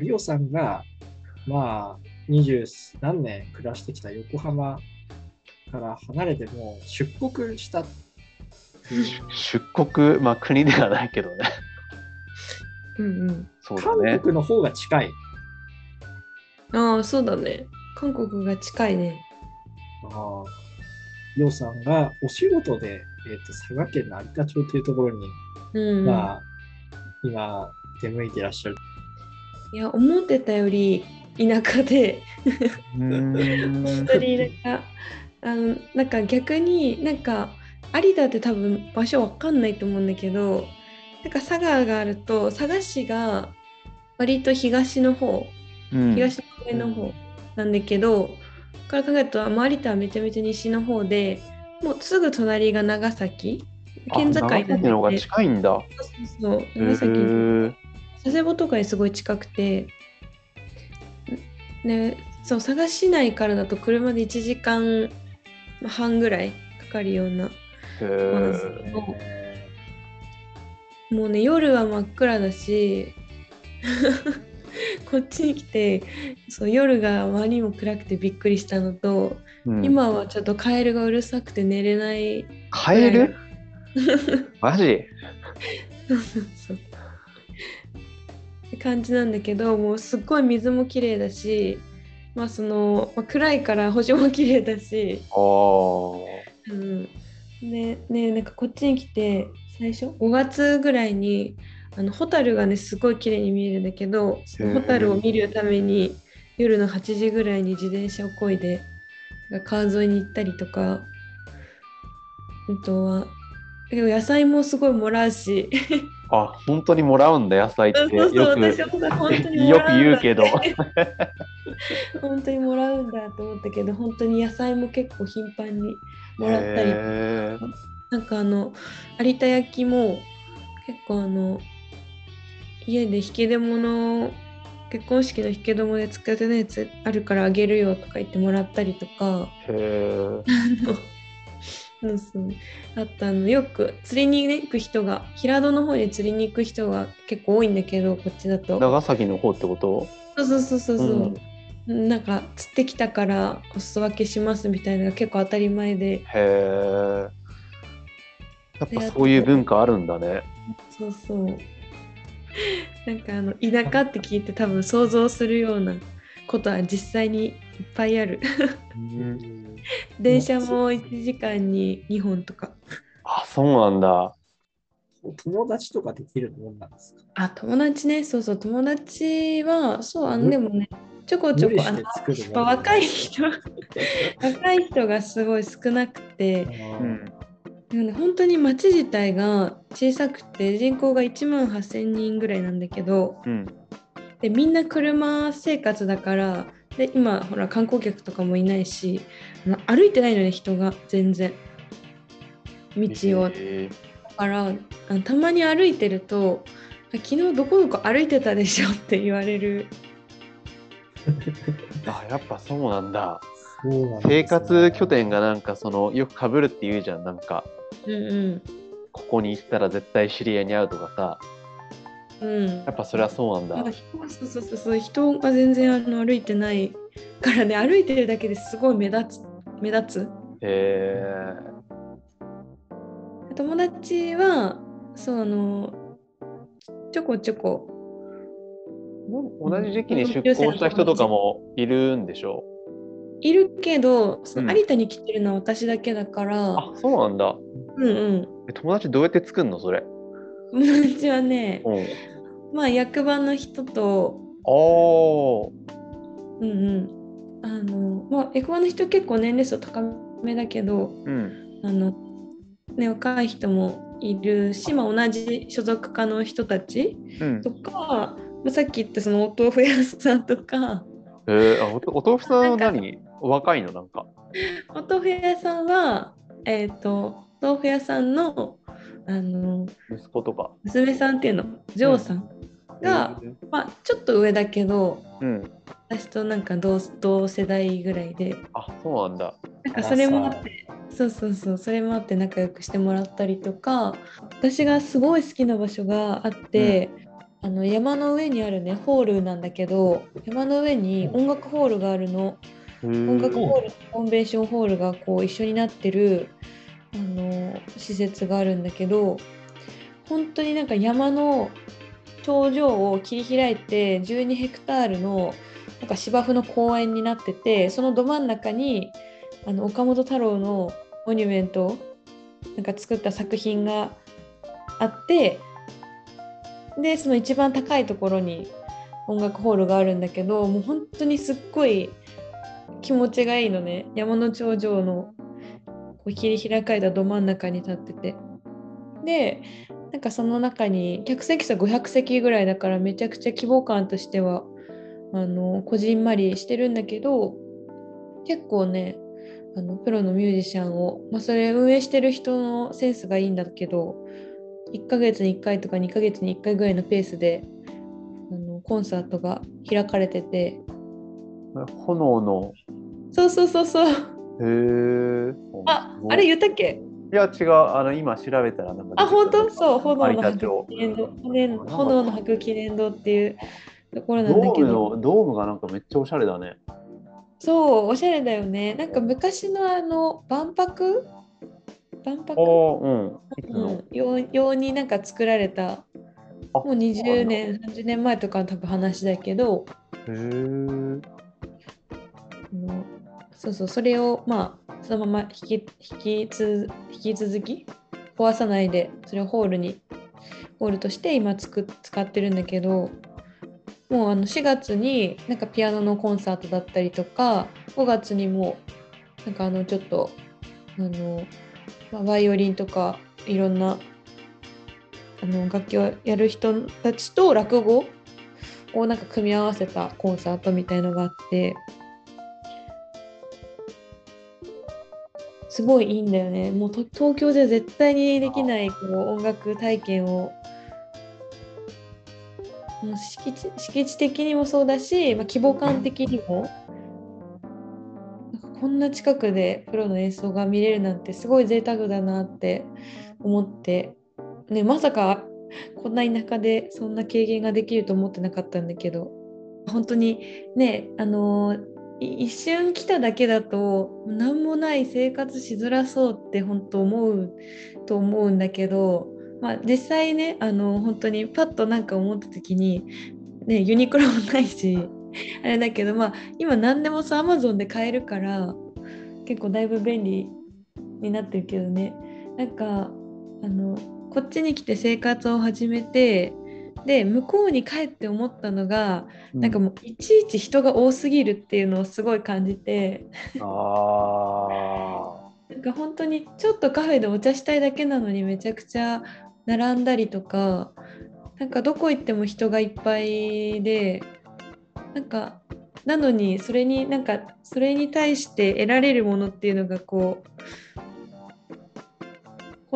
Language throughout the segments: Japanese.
リオさんが、まあ、二十何年暮らしてきた横浜から離れてもう出国した出国、まあ国ではないけどね。うんうん。そうだね韓。国の方が近い。ああ、そうだね。韓国が近いね。ああリオさんがお仕事で、えー、と佐賀県の有田町というところに、うん。まあ、今、出向いていらっしゃる。いや、思ってたより田舎で、本当に田舎。あの、なんか逆になんか、有田って多分場所わかんないと思うんだけど、なんか佐賀があると、佐賀市が割と東の方、うん東の上の方なんだけど、から考えると、まあ有田はめちゃめちゃ西の方で、もうすぐ隣が長崎、県境あなんだ長崎の方が。近いんだ。そうそうへ長崎ー佐世保とかにすごい近くて、ね、そう佐賀市内からだと車で1時間半ぐらいかかるようなもうね夜は真っ暗だし こっちに来てそう夜があまりにも暗くてびっくりしたのと、うん。今はちょっとカエルがうるさくて寝れないカエル？マジ？そうそうそう感じなんだけどもうすっごい水も綺麗だしまあその、まあ、暗いから 星も綺麗だし、うん、でねなんかこっちに来て最初5月ぐらいにあのホタルがねすごい綺麗に見えるんだけどホタルを見るために夜の8時ぐらいに自転車をこいで川沿いに行ったりとかあとはでも野菜もすごいもらうしあ、本当にもらうんだ、野菜って。よく言うけど。本当にもらうんだと 思ったけど本当に野菜も結構頻繁にもらったり。なんかあの有田焼も結構あの家で引き出物結婚式の引き出物で使ってたやつあるからあげるよとか言ってもらったりとか。へー。あのそうそう。あとあの。よく釣りに行く人が平戸の方に釣りに行く人が結構多いんだけどこっちだと。長崎の方ってこと？そうそうそうそうそう、なんか釣ってきたからお裾分けしますみたいなのが結構当たり前で。へえ。やっぱそういう文化あるんだね。そうそう。なんかあの田舎って聞いて多分想像するようなことは実際にいっぱいある。電車も1時間に2本とか。あ、そうなんだ。友達とかできるもんなんですか？あ友達ね。そうそう。友達はそうあのでもねちょこちょこあのやっもぱん若い人 若い人がすごい少なくて。うん。本当に町自体が小さくて人口が1万8000人ぐらいなんだけどうん。でみんな車生活だからで今ほら観光客とかもいないしあの歩いてないのね人が全然道をだへからたまに歩いてるとあ昨日どこどこ歩いてたでしょって言われるー あ、やっぱそうなんだ。ね生活拠点がなんかそのよくかぶるって言うじゃん。なんかうんうんここに行ったら絶対知り合いに会うとかさ。うんやっぱそれはそうなんだなんか。そうそうそうそう人が全然あの歩いてないからね歩いてるだけですごい目立つ目立つへ友達はそうあのちょこちょこー同じ時期に出向した人とかもいるんでしょいるけどそのうん有田に来てるのは私だけだから、あ、そうなんだ。うんうんえ友達どうやって作るのそれ。友達はねうん。まあ役場の人と。うんうんあのまあ役場の人結構年齢層高めだけどうん。あのね若い人もいるし、まあ、同じ所属課の人たちうんと。か、まあ、さっき言ったそのお豆腐屋さんとかえー、あおお豆腐さんは何？若いのなんか。お豆腐屋さんはえっ、と豆腐屋さんのあの息子とか。娘さんっていうの嬢さんが、まあ、ちょっと上だけどうん。私となんか同同世代ぐらいであ、そうなんだ。なんかそれもあってそうそうそうそれもあって仲良くしてもらったりとか私がすごい好きな場所があって、あの山の上にあるねホールなんだけど山の上に音楽ホールがあるの。音楽ホールとコンベンションホールがこう一緒になってるあの施設があるんだけど本当になんか山の頂上を切り開いて12ヘクタールのなんか芝生の公園になっててそのど真ん中にあの岡本太郎のモニュメントなんか作った作品があってでその一番高いところに音楽ホールがあるんだけどもう本当にすっごい気持ちがいいのね。山の頂上のこう切り開かれたど真ん中に立ってて。でなんかその中に客席数500席ぐらいだからめちゃくちゃ規模感としてはあのこじんまりしてるんだけど結構ねあのプロのミュージシャンを、まあ、それ運営してる人のセンスがいいんだけど1ヶ月に1回とか2ヶ月に1回ぐらいのペースであのコンサートが開かれてて。炎の。そうそうそうそうへえ。ああれ言ったっけ？いや違う。あの今調べたらなんかあ本当？そう炎の有田町白記念堂炎炎の白記念堂っていうところドなんだけど。のドームがなんかめっちゃおしゃれだね。そうおしゃれだよね。なんか昔のあの万博？万博？おうん。うの？ん、用用になんか作られた。あもう20年30年前とかの多分話だけど。へえ。そうそうそれをまあそのまま引き引きつ引き続き壊さないでそれをホールにホールとして今つく使ってるんだけどもうあの4月になんかピアノのコンサートだったりとか5月にもなんかあのちょっとあの、ま、バイオリンとかいろんなあの楽器をやる人たちと落語をなんか組み合わせたコンサートみたいのがあってすごいいいんだよね。もう東京では絶対にできないこう音楽体験を。もう敷地敷地的にもそうだし、まあ、規模感的にも。こんな近くでプロの演奏が見れるなんてすごい贅沢だなって思って、ね、まさかこんな田舎でそんな経験ができると思ってなかったんだけど。本当にねあのー一瞬来ただけだと何もない生活しづらそうって本当思うと思うんだけど、まあ、実際ねあの本当にパッとなんか思った時に、ね、ユニクロもないしあれだけど、まあ、今何でもさアマゾンで買えるから結構だいぶ便利になってるけどね。なんかあのこっちに来て生活を始めてで向こうに帰って思ったのがなんかもういちいち人が多すぎるっていうのをすごい感じて。あなんか本当にちょっとカフェでお茶したいだけなのにめちゃくちゃ並んだりとかなんかどこ行っても人がいっぱいでなんかなのにそれになんかそれに対して得られるものっていうのがこう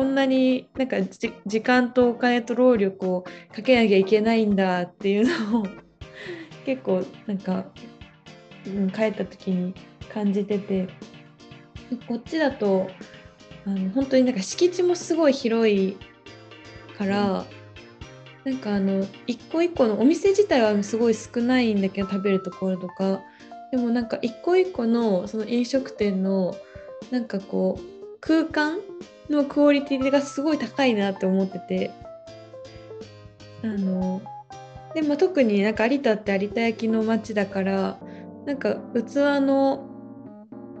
こんなになんかじ時間とお金と労力をかけなきゃいけないんだっていうのを 結構なんか、うん、帰った時に感じてて。こっちだとあの本当になんか敷地もすごい広いから、なんかあの一個一個のお店自体はすごい少ないんだけど食べるところとか。でもなんか一個一個のその飲食店のなんかこう空間のクオリティがすごい高いなって思ってて。あのでも特になんか有田って有田焼の町だからなんか器の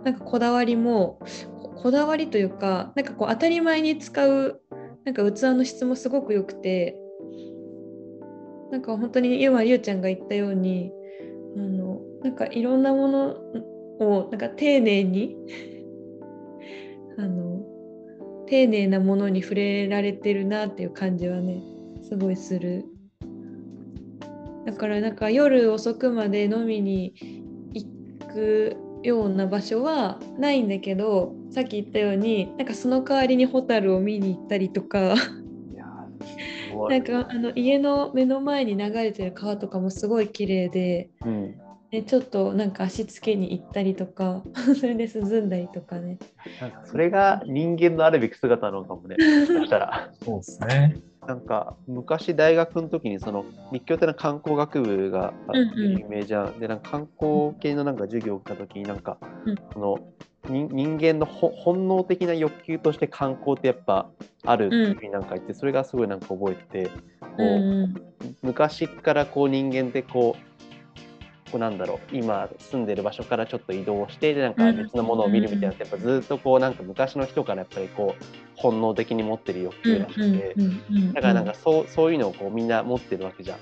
なんかこだわりもここだわりというかなんかこう当たり前に使うなんか器の質もすごく良くてなんか本当に今りゅうちゃんが言ったようにあのなんかいろんなものをなんか丁寧に あの丁寧なものに触れられてるなっていう感じはねすごいする。だからなんか夜遅くまで飲みに行くような場所はないんだけどさっき言ったようになんかその代わりにホタルを見に行ったりとか なんかあの家の目の前に流れてる川とかもすごい綺麗でうん。でちょっとなんか足つけに行ったりとか それで涼んだりとかねなんかそれが人間のあるべき姿なのかもね。もしかしたら。そうですね。なんか昔大学の時にその立教ってのは観光学部があうんうん有名じゃん。でなんか観光系のなんか授業を受けた時になんか、うんその人人間のほ本能的な欲求として観光ってやっぱあるっていうふうになんか言って、それがすごいなんか覚えててこう、うん昔からこう人間ってこうこうなんだろう今住んでる場所からちょっと移動してでなんか別のものを見るみたいなのってやっぱずっとこうなんか昔の人からやっぱりこう本能的に持ってる欲求らしくて、だからなんかそうそういうのをこうみんな持ってるわけじゃん。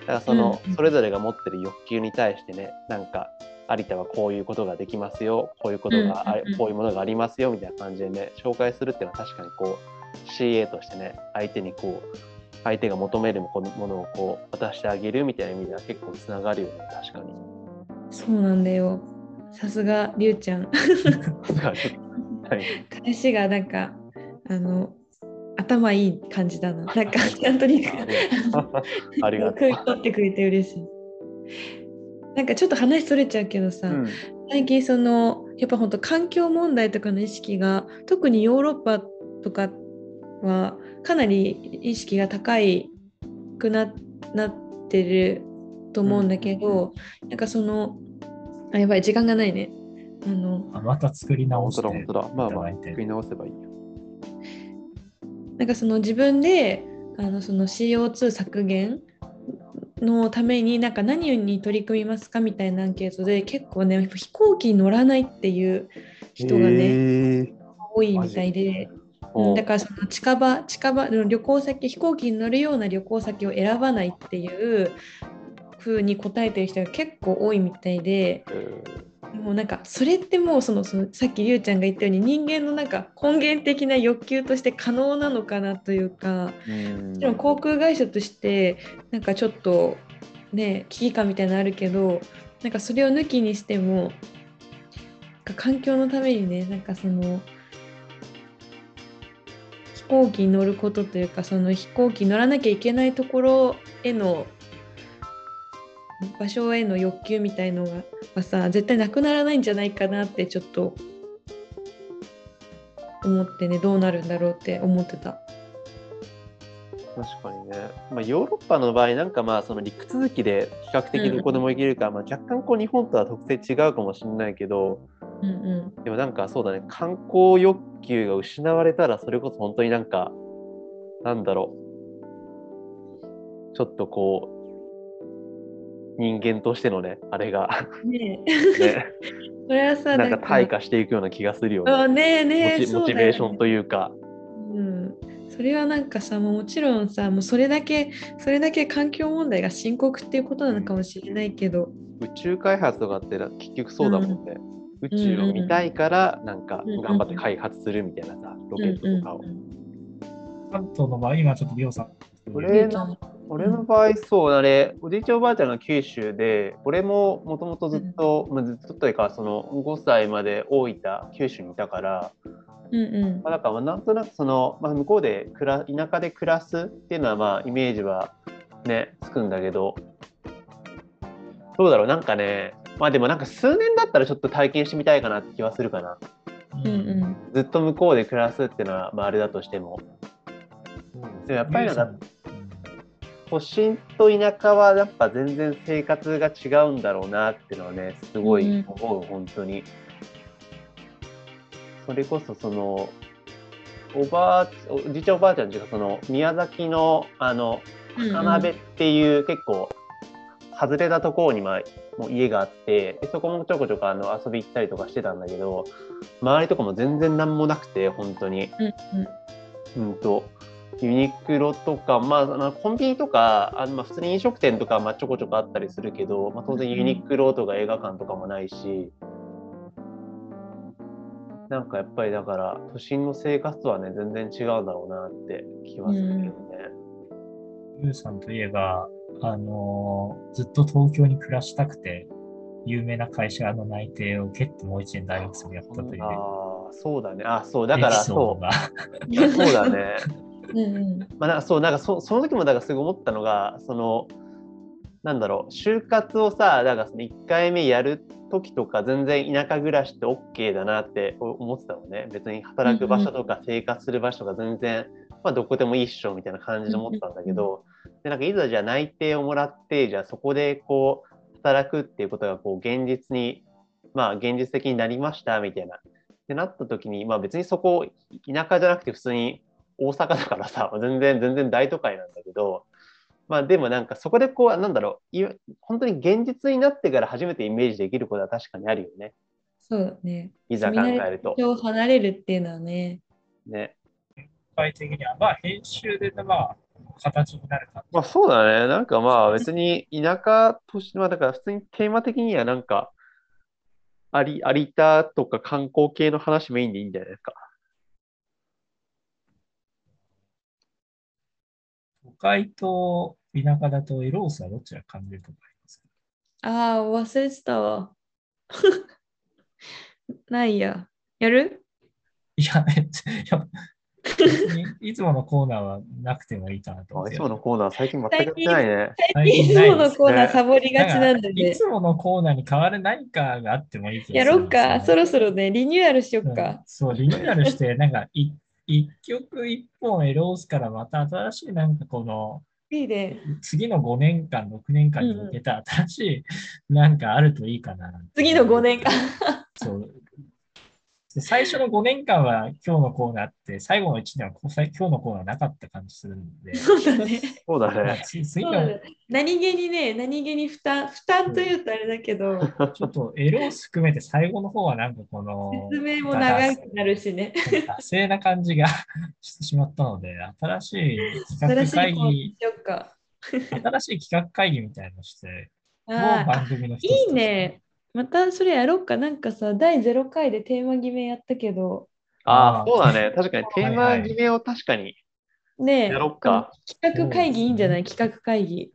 だからその、うんそれぞれが持ってる欲求に対してねなんか有田はこういうことができますよこういうことがこういうものがありますよみたいな感じでね紹介するっていうのは確かにこう CA としてね相手にこう相手が求めるものをこう渡してあげるみたいな意味では結構つながるよね。確かに。そうなんだよ。さすがりゅうちゃん。はい返しがなんかあの頭いい感じだな。なんか ちゃんと理解 ありがと食い取ってくれて嬉しい。なんかちょっと話それちゃうけどさ、う。うん。最近そのやっぱ本当環境問題とかの意識が特にヨーロッパとかはかなり意識が高いくななってると思うんだけど、なんかそのあやばい時間がないね。あのあまた作り直本当だして本当だ。まあまあいただいて。食い直せばいいよ。なんかその自分であのその CO2 削減のためになんか何に取り組みますかみたいなアンケートで結構ね飛行機に乗らないっていう人がね、へー。多いみたいで、おうん。だからその近場近場の旅行先飛行機に乗るような旅行先を選ばないっていう風に答えてる人が結構多いみたいでうんもうなんかそれってもうそのそのさっきりゅうちゃんが言ったように人間のなんか根源的な欲求として可能なのかなというかうん。もちろん航空会社としてなんかちょっとね危機感みたいなのあるけどなんかそれを抜きにしても環境のためにねなんかその飛行機に乗ることというかその飛行機に乗らなきゃいけないところへの場所への欲求みたいのがはさ絶対なくならないんじゃないかなってちょっと思ってねどうなるんだろうって思ってた。確かにね、まあ、ヨーロッパの場合なんかまあその陸続きで比較的どこでも行けるから、まあ、若干こう日本とは特性違うかもしれないけどうんうん。でもなんかそうだね。観光欲求が失われたらそれこそ本当になんかなんだろう。ちょっとこう人間としてのねあれが。ねね。え それはさなんか。退化していくような気がするよあね。ねえねえモチベーションという、か。うん、それはなんかさもちろんさもうそれだけそれだけ環境問題が深刻っていうことなのかもしれないけど、宇宙開発とかってな結局そうだもんね。宇宙を見たいからなんか頑張って開発するみたいなさ、ロケットとかを。関東の場合、今ちょっとリオさん。俺りゅうちゃん。俺の場合そうあれおじいちゃんおばあちゃんが九州で俺ももともとずっと、まあ、ずっとというかその5歳まで大分九州にいたから、うんうん。まあ、だからまあなんとなくその、まあ、向こうで暮ら田舎で暮らすっていうのはまあイメージはねつくんだけど。どうだろう？なんかねまあでもなんか数年だったらちょっと体験してみたいかなって気はするかな。うんうん。ずっと向こうで暮らすっていうのは、まあ、あれだとしても。でもやっぱりなんか都心と田舎はやっぱ全然生活が違うんだろうなっていうのはねすごい思う、本当に。それこそそのおばあおじいちゃんおばあちゃんっていうかその宮崎のあのうん高鍋っていう結構外れたところにまあもう家があってでそこもちょこちょこあの遊び行ったりとかしてたんだけど周りとかも全然何もなくて本当に。うんうん。うんとユニクロとか、まあ、あのコンビニとかあのまあ普通に飲食店とかまあちょこちょこあったりするけど、まあ、当然ユニクロとか映画館とかもないし、なんかやっぱりだから都心の生活とはね全然違うんだろうなって気はするけどね。ユウさんといえば、あのーずっと東京に暮らしたくて、有名な会社の内定を受けてもう一年大学生をやったという。ああそうだね。あそうだからそが。うそうだね。うんうん。まあ、なんかそうなんかそその時もだからすごい思ったのがそのなんだろう就活をさだからその1回目やる時とか全然田舎暮らしって OK だなって思ってたのね。別に働く場所とか生活する場所が全然まあ、どこでもいいっしょみたいな感じで思ってたんだけど、でなんかいざじゃあ内定をもらって、じゃあそこでこう働くっていうことがこう現実に、まあ現実的になりましたみたいな。ってなった時に、まあ別にそこ田舎じゃなくて普通に大阪だからさ、全然全然大都会なんだけど、まあでもなんかそこでこう、なんだろう、い本当に現実になってから初めてイメージできることは確かにあるよね。そうだね。いざ考えると。を離れるっていうのはね。ね。具体的には、まあ、編集で、まあ、形になるか。まあそうだね。なんかまあ別に田舎として、まあだから普通にテーマ的にはなんか、有有田とか観光系の話メインでいいんじゃないですか。都会と田舎だとエロースはどちら感じるとかありますか？ああ、忘れてたわ。ないや。やる？いや、えいや いつものコーナーはなくてもいいかなと思って。あいつものコーナー最近全くやってないね。い最近ないつものコーナーサボりがちなんでね。いつものコーナーに変わる何かがあってもいいけど。やろうか。そろそろね、リニューアルしよっうんか。そう、リニューアルして、なんかい一曲一本エロースからまた新しいなんかこのいいね。次の5年間、6年間に向けた新しいなんかあるといいかな。次の5年間。そう。で最初の5年間は今日のコーナーって、最後の1年はこうさい今日のコーナーなかった感じするんで、そうだね。そうだまあね。そうだね何気にね、何気に負担、負担というとあれだけど、ちょっとエロース含めて最後の方はなんかこの説明も長くなるしね。惰性な感じがしてしまったので、新しい企画新しい会議。新しい企画会議みたいなのして、もうあ番組の一つーいいね。またそれやろうか。なんかさ、第0回でテーマ決めやったけど、ああ、そうだね。確かにテーマ決めを確かにねえやろっか。企画会議いいんじゃない？企画会議。